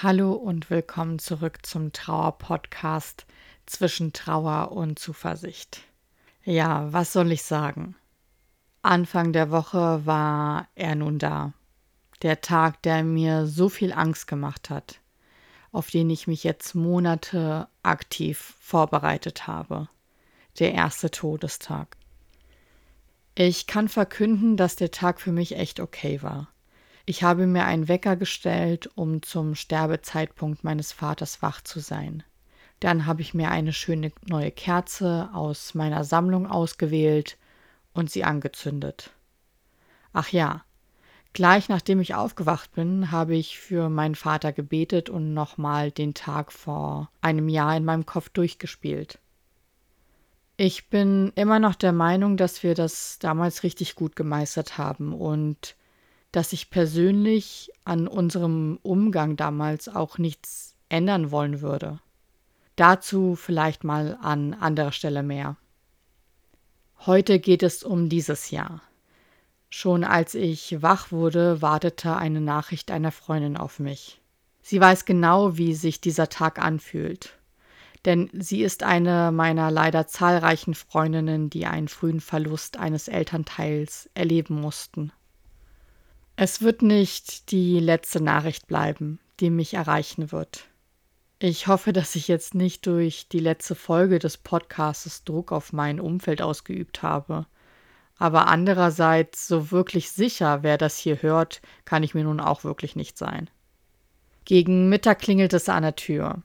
Hallo und willkommen zurück zum Trauer-Podcast zwischen Trauer und Zuversicht. Ja, was soll ich sagen? Anfang der Woche war er nun da. Der Tag, der mir so viel Angst gemacht hat, auf den ich mich jetzt Monate aktiv vorbereitet habe. Der erste Todestag. Ich kann verkünden, dass der Tag für mich echt okay war. Ich habe mir einen Wecker gestellt, um zum Sterbezeitpunkt meines Vaters wach zu sein. Dann habe ich mir eine schöne neue Kerze aus meiner Sammlung ausgewählt und sie angezündet. Ach ja, gleich nachdem ich aufgewacht bin, habe ich für meinen Vater gebetet und nochmal den Tag vor einem Jahr in meinem Kopf durchgespielt. Ich bin immer noch der Meinung, dass wir das damals richtig gut gemeistert haben und dass ich persönlich an unserem Umgang damals auch nichts ändern wollen würde. Dazu vielleicht mal an anderer Stelle mehr. Heute geht es um dieses Jahr. Schon als ich wach wurde, wartete eine Nachricht einer Freundin auf mich. Sie weiß genau, wie sich dieser Tag anfühlt. Denn sie ist eine meiner leider zahlreichen Freundinnen, die einen frühen Verlust eines Elternteils erleben mussten. Es wird nicht die letzte Nachricht bleiben, die mich erreichen wird. Ich hoffe, dass ich jetzt nicht durch die letzte Folge des Podcasts Druck auf mein Umfeld ausgeübt habe. Aber andererseits, so wirklich sicher, wer das hier hört, kann ich mir nun auch wirklich nicht sein. Gegen Mittag klingelt es an der Tür.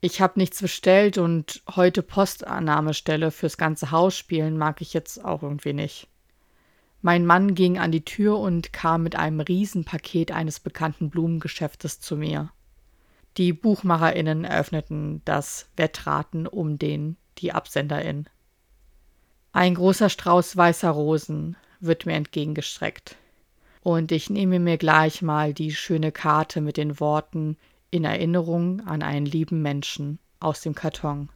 Ich habe nichts bestellt und heute Postannahmestelle fürs ganze Haus spielen mag ich jetzt auch irgendwie nicht. Mein Mann ging an die Tür und kam mit einem Riesenpaket eines bekannten Blumengeschäftes zu mir. Die BuchmacherInnen eröffneten das Wettraten um den die Absenderin. Ein großer Strauß weißer Rosen wird mir entgegengestreckt. Und ich nehme mir gleich mal die schöne Karte mit den Worten in Erinnerung an einen lieben Menschen aus dem Karton.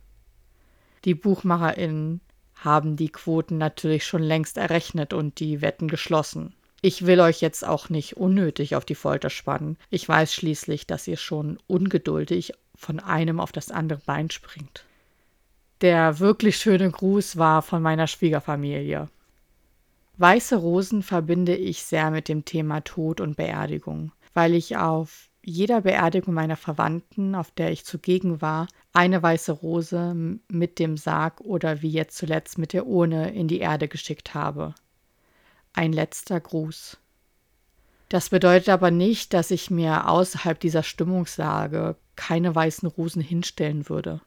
Die BuchmacherInnen haben die Quoten natürlich schon längst errechnet und die Wetten geschlossen. Ich will euch jetzt auch nicht unnötig auf die Folter spannen. Ich weiß schließlich, dass ihr schon ungeduldig von einem auf das andere Bein springt. Der wirklich schöne Gruß war von meiner Schwiegerfamilie. Weiße Rosen verbinde ich sehr mit dem Thema Tod und Beerdigung, weil ich auf jeder Beerdigung meiner Verwandten, auf der ich zugegen war, eine weiße Rose mit dem Sarg oder wie jetzt zuletzt mit der Urne in die Erde geschickt habe. Ein letzter Gruß. Das bedeutet aber nicht, dass ich mir außerhalb dieser Stimmungslage keine weißen Rosen hinstellen würde.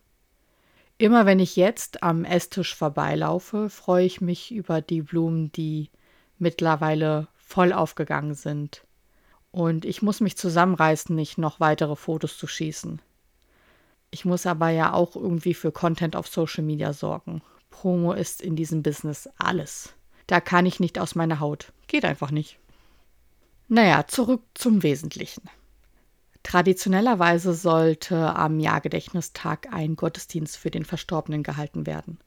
Immer wenn ich jetzt am Esstisch vorbeilaufe, freue ich mich über die Blumen, die mittlerweile voll aufgegangen sind und ich muss mich zusammenreißen, nicht noch weitere Fotos zu schießen. Ich muss aber ja auch irgendwie für Content auf Social Media sorgen. Promo ist in diesem Business alles. Da kann ich nicht aus meiner Haut. Geht einfach nicht. Naja, zurück zum Wesentlichen. Traditionellerweise sollte am Jahrgedächtnistag ein Gottesdienst für den Verstorbenen gehalten werden.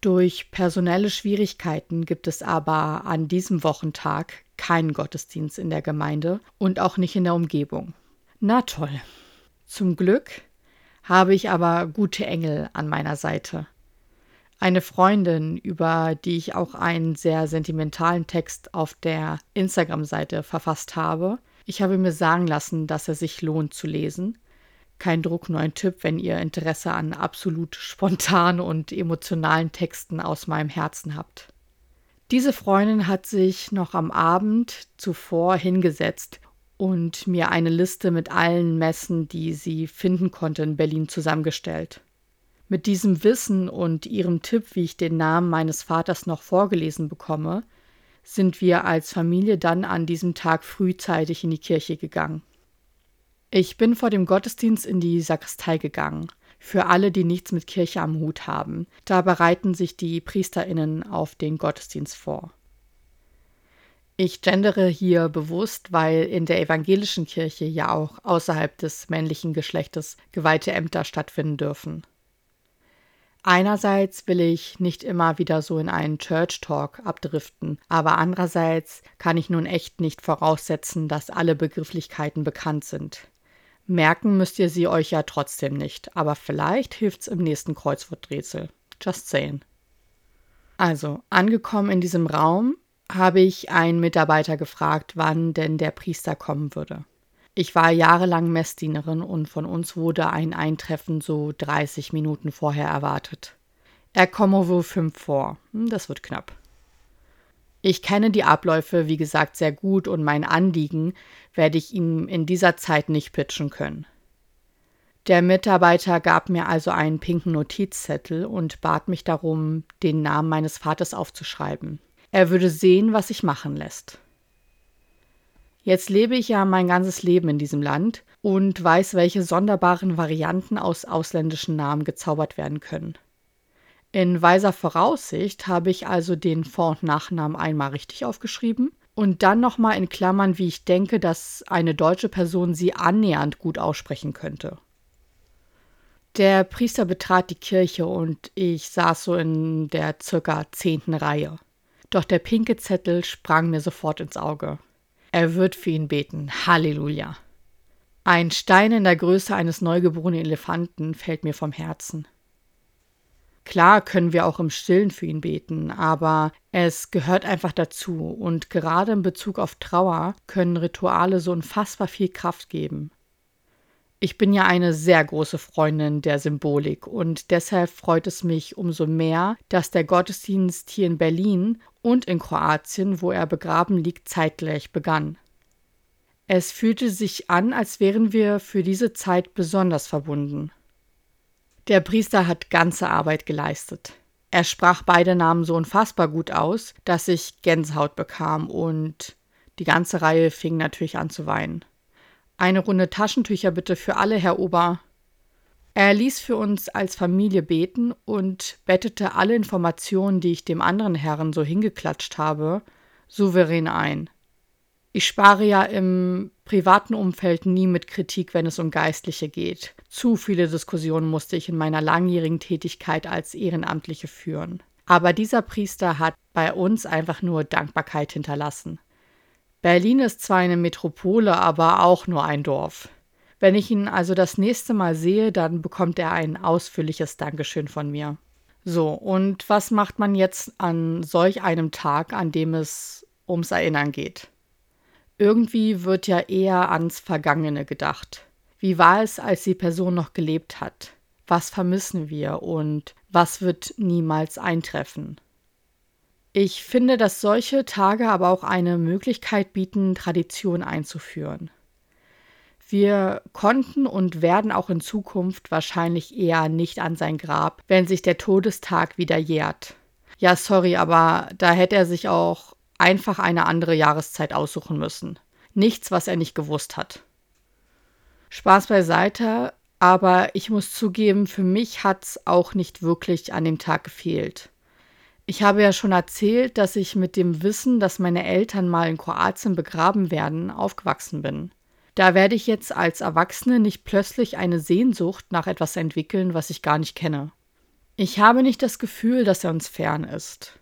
Durch personelle Schwierigkeiten gibt es aber an diesem Wochentag keinen Gottesdienst in der Gemeinde und auch nicht in der Umgebung. Na toll. Zum Glück habe ich aber gute Engel an meiner Seite. Eine Freundin, über die ich auch einen sehr sentimentalen Text auf der Instagram-Seite verfasst habe. Ich habe mir sagen lassen, dass er sich lohnt zu lesen kein Druck, nur ein Tipp, wenn ihr Interesse an absolut spontanen und emotionalen Texten aus meinem Herzen habt. Diese Freundin hat sich noch am Abend zuvor hingesetzt und mir eine Liste mit allen Messen, die sie finden konnte in Berlin zusammengestellt. Mit diesem Wissen und ihrem Tipp, wie ich den Namen meines Vaters noch vorgelesen bekomme, sind wir als Familie dann an diesem Tag frühzeitig in die Kirche gegangen. Ich bin vor dem Gottesdienst in die Sakristei gegangen. Für alle, die nichts mit Kirche am Hut haben. Da bereiten sich die PriesterInnen auf den Gottesdienst vor. Ich gendere hier bewusst, weil in der evangelischen Kirche ja auch außerhalb des männlichen Geschlechtes geweihte Ämter stattfinden dürfen. Einerseits will ich nicht immer wieder so in einen Church Talk abdriften, aber andererseits kann ich nun echt nicht voraussetzen, dass alle Begrifflichkeiten bekannt sind. Merken müsst ihr sie euch ja trotzdem nicht, aber vielleicht hilft's im nächsten Kreuzworträtsel. Just saying. Also, angekommen in diesem Raum, habe ich einen Mitarbeiter gefragt, wann denn der Priester kommen würde. Ich war jahrelang Messdienerin und von uns wurde ein Eintreffen so 30 Minuten vorher erwartet. Er komme wohl fünf vor. Hm, das wird knapp. Ich kenne die Abläufe, wie gesagt, sehr gut und mein Anliegen werde ich ihm in dieser Zeit nicht pitchen können. Der Mitarbeiter gab mir also einen pinken Notizzettel und bat mich darum, den Namen meines Vaters aufzuschreiben. Er würde sehen, was sich machen lässt. Jetzt lebe ich ja mein ganzes Leben in diesem Land und weiß, welche sonderbaren Varianten aus ausländischen Namen gezaubert werden können. In weiser Voraussicht habe ich also den Vor- und Nachnamen einmal richtig aufgeschrieben und dann nochmal in Klammern, wie ich denke, dass eine deutsche Person sie annähernd gut aussprechen könnte. Der Priester betrat die Kirche und ich saß so in der circa zehnten Reihe. Doch der pinke Zettel sprang mir sofort ins Auge. Er wird für ihn beten. Halleluja. Ein Stein in der Größe eines neugeborenen Elefanten fällt mir vom Herzen. Klar können wir auch im Stillen für ihn beten, aber es gehört einfach dazu und gerade in Bezug auf Trauer können Rituale so unfassbar viel Kraft geben. Ich bin ja eine sehr große Freundin der Symbolik und deshalb freut es mich umso mehr, dass der Gottesdienst hier in Berlin und in Kroatien, wo er begraben liegt, zeitgleich begann. Es fühlte sich an, als wären wir für diese Zeit besonders verbunden. Der Priester hat ganze Arbeit geleistet. Er sprach beide Namen so unfassbar gut aus, dass ich Gänsehaut bekam und die ganze Reihe fing natürlich an zu weinen. Eine Runde Taschentücher bitte für alle, Herr Ober. Er ließ für uns als Familie beten und bettete alle Informationen, die ich dem anderen Herrn so hingeklatscht habe, souverän ein. Ich spare ja im privaten Umfeld nie mit Kritik, wenn es um Geistliche geht. Zu viele Diskussionen musste ich in meiner langjährigen Tätigkeit als Ehrenamtliche führen. Aber dieser Priester hat bei uns einfach nur Dankbarkeit hinterlassen. Berlin ist zwar eine Metropole, aber auch nur ein Dorf. Wenn ich ihn also das nächste Mal sehe, dann bekommt er ein ausführliches Dankeschön von mir. So, und was macht man jetzt an solch einem Tag, an dem es ums Erinnern geht? Irgendwie wird ja eher ans Vergangene gedacht. Wie war es, als die Person noch gelebt hat? Was vermissen wir und was wird niemals eintreffen? Ich finde, dass solche Tage aber auch eine Möglichkeit bieten, Tradition einzuführen. Wir konnten und werden auch in Zukunft wahrscheinlich eher nicht an sein Grab, wenn sich der Todestag wieder jährt. Ja, sorry, aber da hätte er sich auch einfach eine andere Jahreszeit aussuchen müssen. Nichts, was er nicht gewusst hat. Spaß beiseite, aber ich muss zugeben, für mich hat's auch nicht wirklich an dem Tag gefehlt. Ich habe ja schon erzählt, dass ich mit dem Wissen, dass meine Eltern mal in Kroatien begraben werden, aufgewachsen bin. Da werde ich jetzt als Erwachsene nicht plötzlich eine Sehnsucht nach etwas entwickeln, was ich gar nicht kenne. Ich habe nicht das Gefühl, dass er uns fern ist.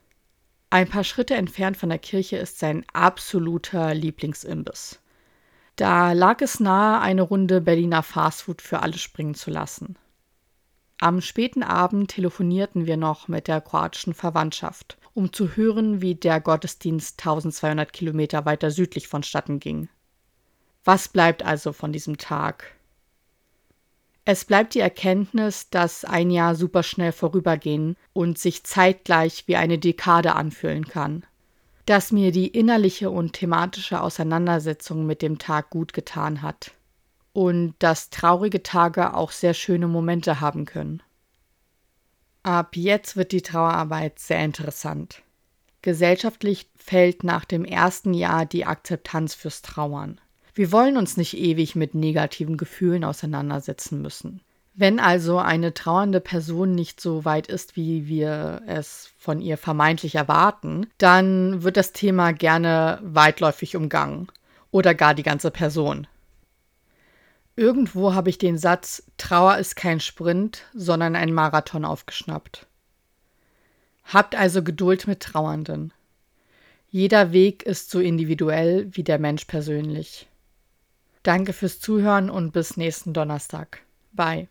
Ein paar Schritte entfernt von der Kirche ist sein absoluter Lieblingsimbiss. Da lag es nahe, eine Runde Berliner Fastfood für alle springen zu lassen. Am späten Abend telefonierten wir noch mit der kroatischen Verwandtschaft, um zu hören, wie der Gottesdienst 1200 Kilometer weiter südlich vonstatten ging. Was bleibt also von diesem Tag? Es bleibt die Erkenntnis, dass ein Jahr superschnell vorübergehen und sich zeitgleich wie eine Dekade anfühlen kann. Dass mir die innerliche und thematische Auseinandersetzung mit dem Tag gut getan hat. Und dass traurige Tage auch sehr schöne Momente haben können. Ab jetzt wird die Trauerarbeit sehr interessant. Gesellschaftlich fällt nach dem ersten Jahr die Akzeptanz fürs Trauern. Wir wollen uns nicht ewig mit negativen Gefühlen auseinandersetzen müssen. Wenn also eine trauernde Person nicht so weit ist, wie wir es von ihr vermeintlich erwarten, dann wird das Thema gerne weitläufig umgangen oder gar die ganze Person. Irgendwo habe ich den Satz Trauer ist kein Sprint, sondern ein Marathon aufgeschnappt. Habt also Geduld mit Trauernden. Jeder Weg ist so individuell wie der Mensch persönlich. Danke fürs Zuhören und bis nächsten Donnerstag. Bye.